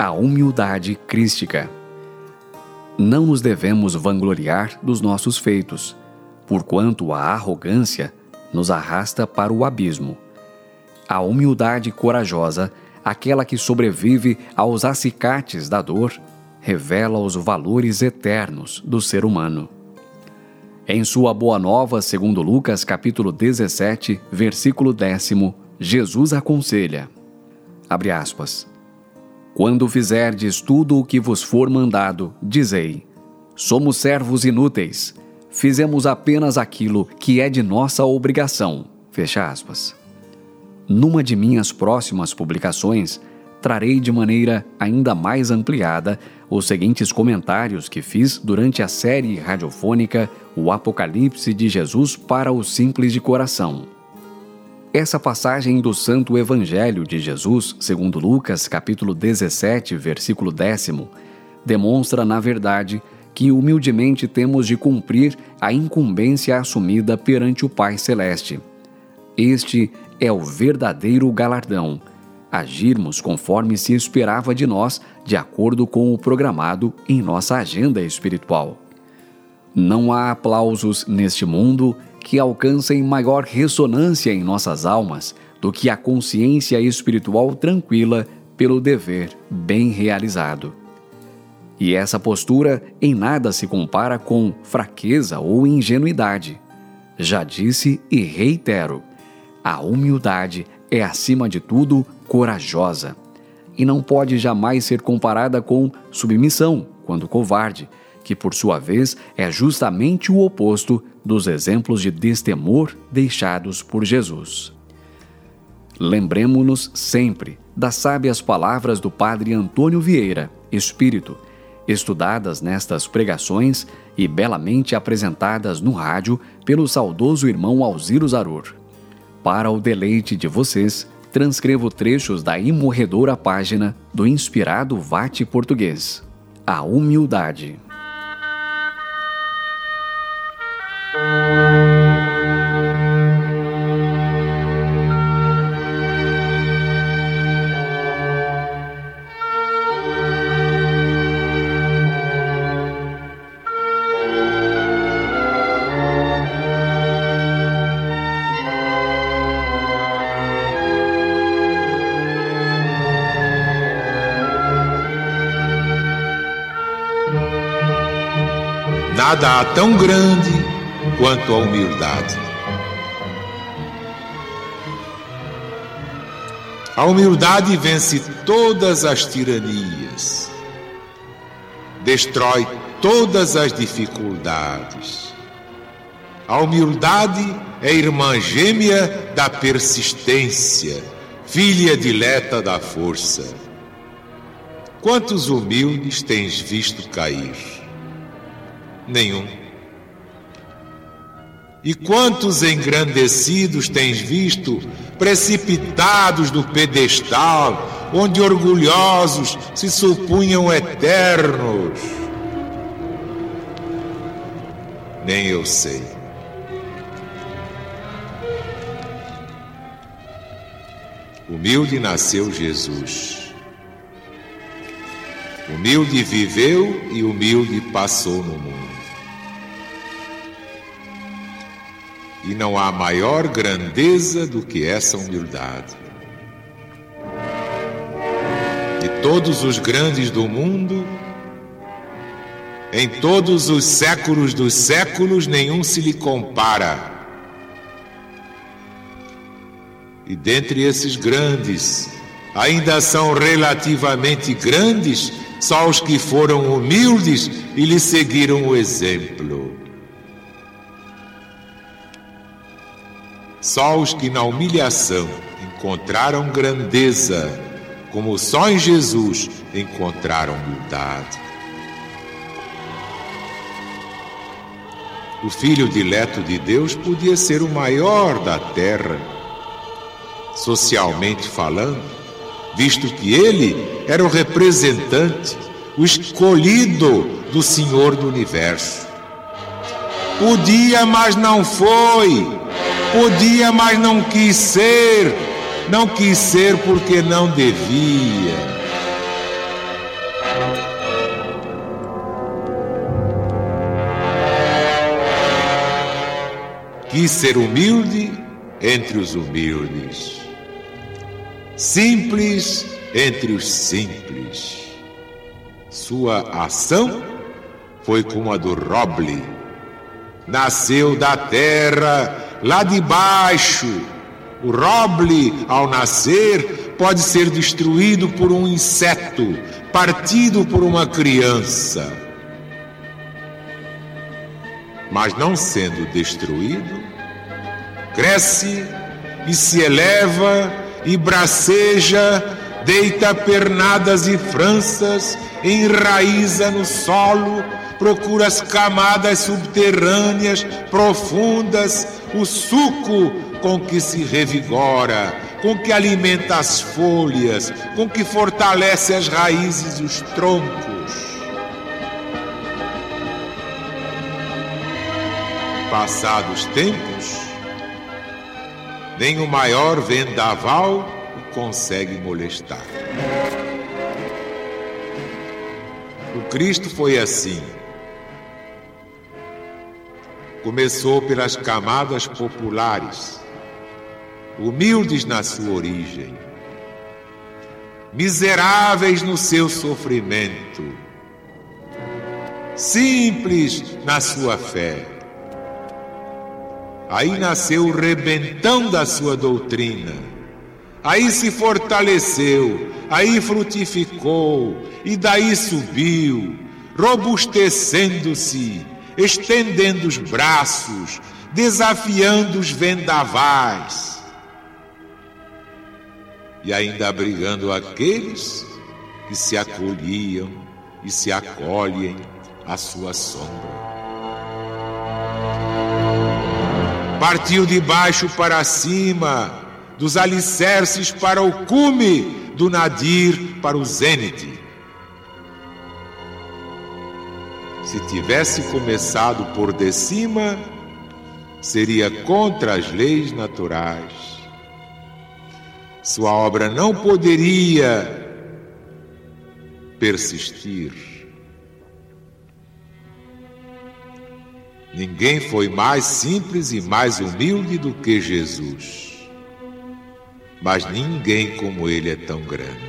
A humildade crística. Não nos devemos vangloriar dos nossos feitos, porquanto a arrogância nos arrasta para o abismo. A humildade corajosa, aquela que sobrevive aos acicates da dor, revela os valores eternos do ser humano. Em sua Boa Nova, segundo Lucas capítulo 17, versículo décimo, Jesus aconselha, abre aspas, Quando fizerdes tudo o que vos for mandado, dizei, somos servos inúteis, fizemos apenas aquilo que é de nossa obrigação, fecha aspas. Numa de minhas próximas publicações, trarei de maneira ainda mais ampliada os seguintes comentários que fiz durante a série radiofônica O Apocalipse de Jesus para os Simples de Coração. Essa passagem do Santo Evangelho de Jesus, segundo Lucas, capítulo 17, versículo 10, demonstra, na verdade, que humildemente temos de cumprir a incumbência assumida perante o Pai Celeste. Este é o verdadeiro galardão agirmos conforme se esperava de nós, de acordo com o programado em nossa agenda espiritual. Não há aplausos neste mundo que alcancem maior ressonância em nossas almas do que a consciência espiritual tranquila pelo dever bem realizado. E essa postura em nada se compara com fraqueza ou ingenuidade. Já disse e reitero: a humildade é, acima de tudo, corajosa e não pode jamais ser comparada com submissão, quando covarde, que por sua vez é justamente o oposto dos exemplos de destemor deixados por Jesus. Lembremos-nos sempre das sábias palavras do Padre Antônio Vieira, Espírito, estudadas nestas pregações e belamente apresentadas no rádio pelo saudoso irmão Alziro Zarur. Para o deleite de vocês, transcrevo trechos da imorredora página do inspirado Vate Português. A humildade. Nada há tão grande quanto a humildade. A humildade vence todas as tiranias, destrói todas as dificuldades. A humildade é irmã gêmea da persistência, filha dileta da força. Quantos humildes tens visto cair? Nenhum. E quantos engrandecidos tens visto precipitados do pedestal, onde orgulhosos se supunham eternos? Nem eu sei. Humilde nasceu Jesus. Humilde viveu e humilde passou no mundo. E não há maior grandeza do que essa humildade. De todos os grandes do mundo, em todos os séculos dos séculos, nenhum se lhe compara. E dentre esses grandes, ainda são relativamente grandes só os que foram humildes e lhe seguiram o exemplo. Só os que na humilhação encontraram grandeza, como só em Jesus encontraram humildade. O filho dileto de Deus podia ser o maior da terra, socialmente falando, visto que ele era o representante, o escolhido do Senhor do universo. Podia, mas não foi Podia, mas não quis ser. Não quis ser porque não devia. Quis ser humilde entre os humildes, simples entre os simples. Sua ação foi como a do roble. Nasceu da terra lá de baixo. O roble, ao nascer, pode ser destruído por um inseto, partido por uma criança. Mas não sendo destruído, cresce e se eleva e braceja, deita pernadas e franças, enraiza no solo, procura as camadas subterrâneas profundas, o suco com que se revigora, com que alimenta as folhas, com que fortalece as raízes e os troncos. Passados tempos, nem o maior vendaval consegue molestar. O Cristo foi assim. Começou pelas camadas populares, humildes na sua origem, miseráveis no seu sofrimento, simples na sua fé. Aí nasceu o rebentão da sua doutrina. Aí se fortaleceu, aí frutificou, e daí subiu, robustecendo-se, estendendo os braços, desafiando os vendavais e ainda abrigando aqueles que se acolhiam e se acolhem à sua sombra. Partiu de baixo para cima, dos alicerces para o cume, do nadir para o zênite. Se tivesse começado por de cima, seria contra as leis naturais. Sua obra não poderia persistir. Ninguém foi mais simples e mais humilde do que Jesus. Mas ninguém como ele é tão grande.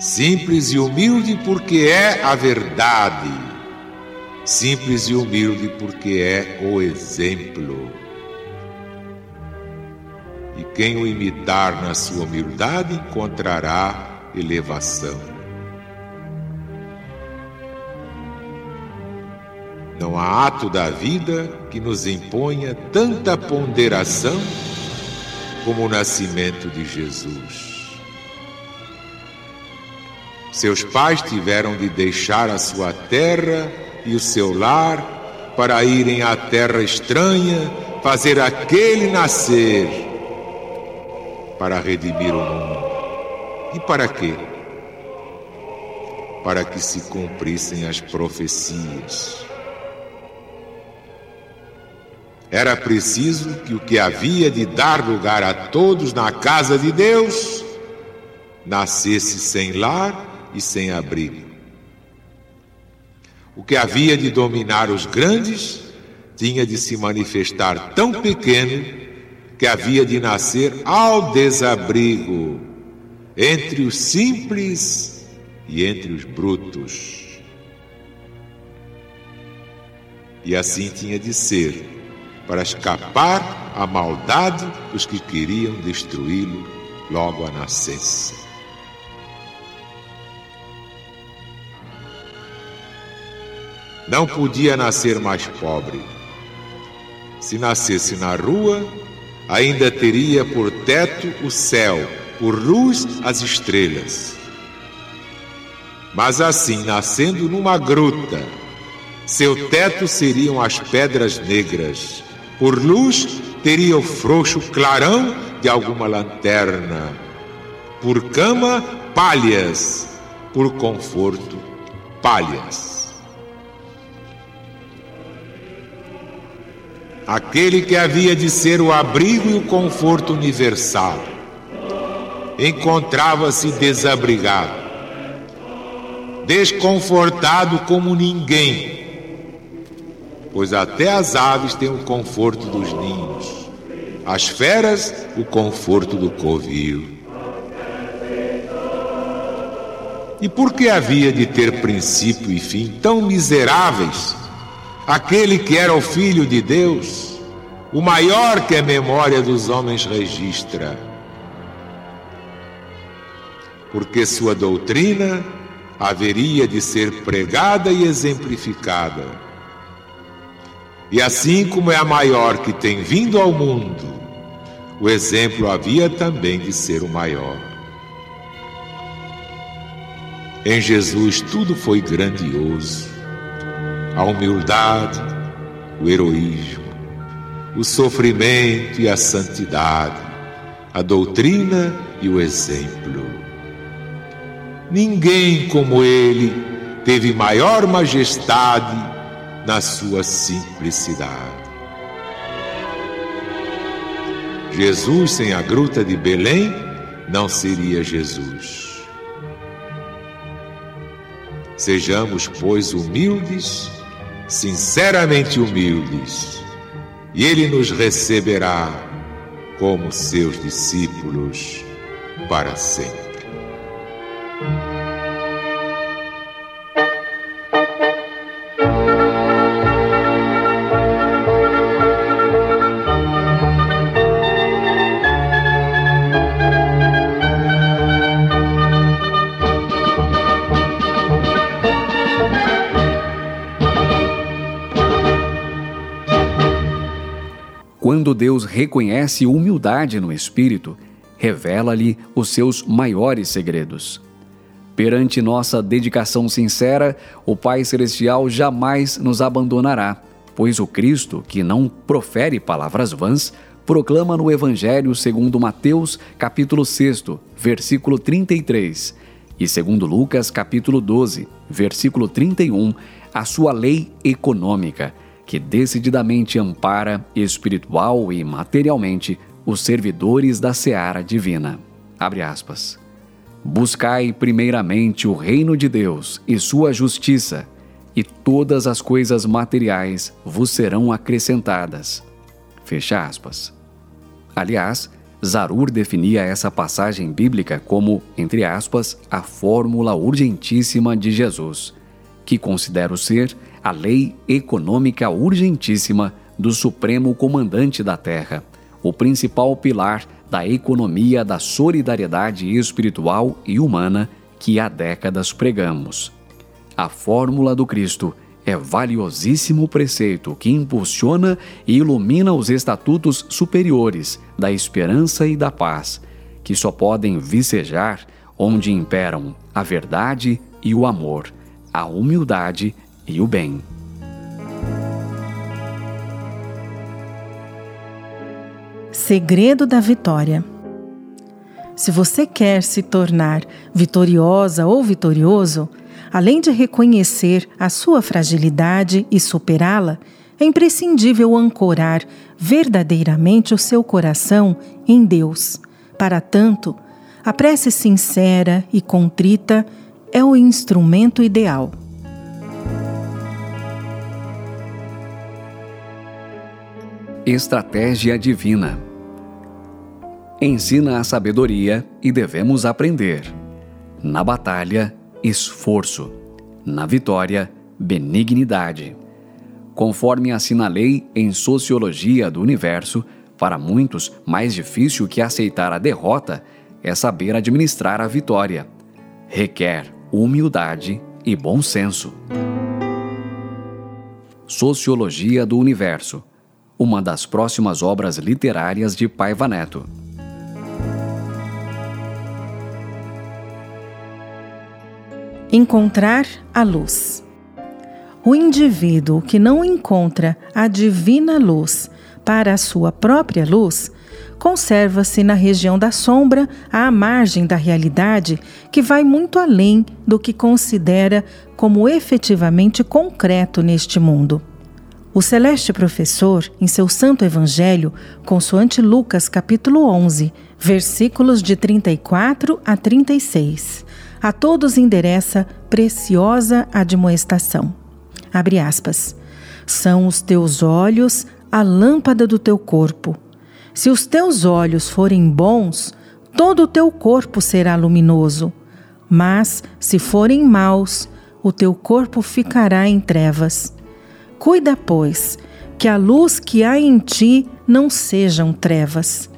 Simples e humilde porque é a verdade. Simples e humilde porque é o exemplo. E quem o imitar na sua humildade encontrará elevação. Não há ato da vida que nos imponha tanta ponderação como o nascimento de Jesus. Seus pais tiveram de deixar a sua terra e o seu lar para irem à terra estranha, fazer aquele nascer para redimir o mundo. E para quê? Para que se cumprissem as profecias. Era preciso que o que havia de dar lugar a todos na casa de Deus nascesse sem lar e sem abrigo. O que havia de dominar os grandes tinha de se manifestar tão pequeno que havia de nascer ao desabrigo entre os simples e entre os brutos. E assim tinha de ser, para escapar à maldade dos que queriam destruí-lo logo à nascença. Não podia nascer mais pobre. Se nascesse na rua, ainda teria por teto o céu, por luz as estrelas. Mas assim, nascendo numa gruta, seu teto seriam as pedras negras, por luz teria o frouxo clarão de alguma lanterna, por cama, palhas, por conforto, palhas. aquele que havia de ser o abrigo e o conforto universal, encontrava-se desabrigado, desconfortado como ninguém, pois até as aves têm o conforto dos ninhos, as feras o conforto do covil. E por que havia de ter princípio e fim tão miseráveis? Aquele que era o Filho de Deus, o maior que a memória dos homens registra. Porque sua doutrina haveria de ser pregada e exemplificada e assim como é a maior que tem vindo ao mundo, o exemplo havia também de ser o maior. Em Jesus tudo foi grandioso: a humildade, o heroísmo, o sofrimento e a santidade, a doutrina e o exemplo. Ninguém como ele teve maior majestade na sua simplicidade. Jesus sem a gruta de Belém não seria Jesus. Sejamos, pois, humildes, sinceramente humildes, e Ele nos receberá como seus discípulos para sempre. Quando Deus reconhece humildade no espírito, revela-lhe os seus maiores segredos. Perante nossa dedicação sincera, o Pai Celestial jamais nos abandonará, pois o Cristo, que não profere palavras vãs, proclama no Evangelho segundo Mateus, capítulo 6, versículo 33, e segundo Lucas, capítulo 12, versículo 31, a sua lei econômica, que decididamente ampara espiritual e materialmente os servidores da seara divina. Abre aspas. Buscai primeiramente o reino de Deus e sua justiça, e todas as coisas materiais vos serão acrescentadas. Fecha aspas. Aliás, Zarur definia essa passagem bíblica como, entre aspas, a fórmula urgentíssima de Jesus, que considero ser a lei econômica urgentíssima do Supremo Comandante da Terra, o principal pilar da economia da solidariedade espiritual e humana que há décadas pregamos. A fórmula do Cristo é valiosíssimo preceito que impulsiona e ilumina os estatutos superiores da esperança e da paz, que só podem vicejar onde imperam a verdade e o amor, a humildade e o bem. Segredo da vitória. Se você quer se tornar vitoriosa ou vitorioso, além de reconhecer a sua fragilidade e superá-la, é imprescindível ancorar verdadeiramente o seu coração em Deus. Para tanto, a prece sincera e contrita é o instrumento ideal. Estratégia Divina Ensina a sabedoria e devemos aprender. Na batalha, esforço. Na vitória, benignidade. Conforme assinalei em Sociologia do Universo, para muitos, mais difícil que aceitar a derrota é saber administrar a vitória. Requer humildade e bom senso. Sociologia do Universo uma das próximas obras literárias de Paiva Neto. Encontrar a luz. O indivíduo que não encontra a divina luz para a sua própria luz conserva-se na região da sombra, à margem da realidade, que vai muito além do que considera como efetivamente concreto neste mundo. O celeste professor, em seu santo evangelho, consoante Lucas capítulo 11, versículos de 34 a 36, a todos endereça preciosa admoestação. Abre aspas. São os teus olhos a lâmpada do teu corpo. Se os teus olhos forem bons, todo o teu corpo será luminoso. Mas, se forem maus, o teu corpo ficará em trevas. Cuida, pois, que a luz que há em ti não sejam trevas.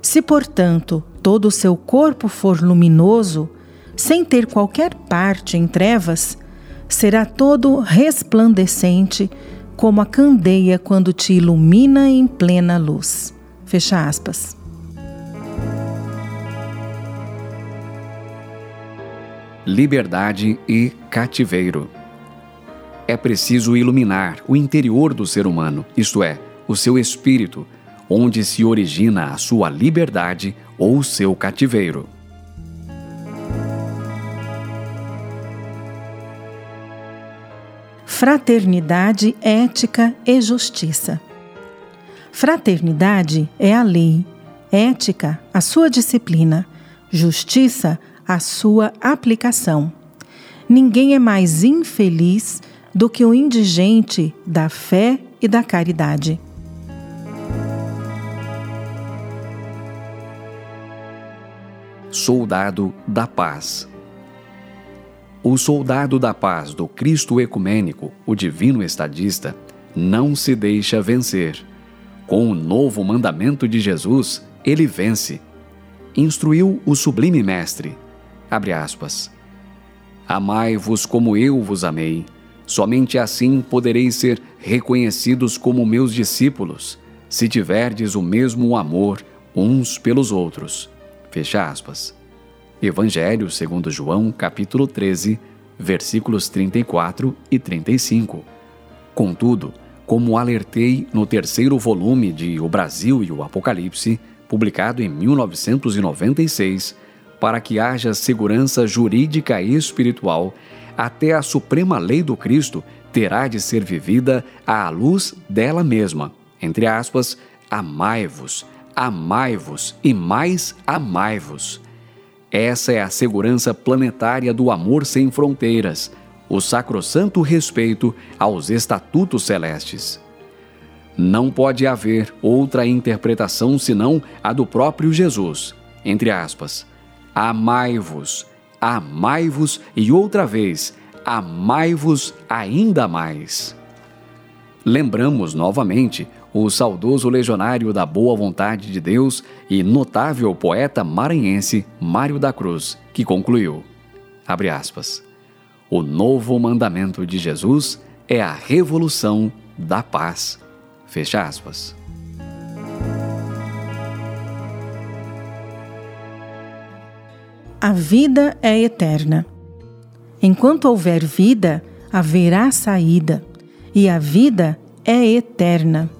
Se, portanto, todo o seu corpo for luminoso, sem ter qualquer parte em trevas, será todo resplandecente, como a candeia quando te ilumina em plena luz. Fecha aspas. Liberdade e cativeiro. É preciso iluminar o interior do ser humano, isto é, o seu espírito, onde se origina a sua liberdade ou seu cativeiro. Fraternidade, ética e justiça. Fraternidade é a lei, ética, a sua disciplina, justiça, a sua aplicação. Ninguém é mais infeliz do que o indigente da fé e da caridade. Soldado da Paz. O soldado da paz do Cristo ecumênico, o divino estadista, não se deixa vencer. Com o novo mandamento de Jesus, ele vence. Instruiu o sublime mestre. Abre aspas. Amai-vos como eu vos amei. Somente assim podereis ser reconhecidos como meus discípulos, se tiverdes o mesmo amor uns pelos outros. Fecha aspas. Evangelho segundo João, capítulo 13, versículos 34 e 35. Contudo, como alertei no terceiro volume de O Brasil e o Apocalipse, publicado em 1996, para que haja segurança jurídica e espiritual, até a suprema lei do Cristo terá de ser vivida à luz dela mesma. Entre aspas, amai-vos, amai-vos e mais amai-vos. Essa é a segurança planetária do amor sem fronteiras, o sacrossanto respeito aos estatutos celestes. Não pode haver outra interpretação senão a do próprio Jesus. Entre aspas, amai-vos, amai-vos e outra vez, amai-vos ainda mais. Lembramos novamente o saudoso legionário da boa vontade de Deus e notável poeta maranhense Mário da Cruz, que concluiu: aspas, O novo mandamento de Jesus é a revolução da paz. Fecha aspas. A vida é eterna. Enquanto houver vida, haverá saída, e a vida é eterna.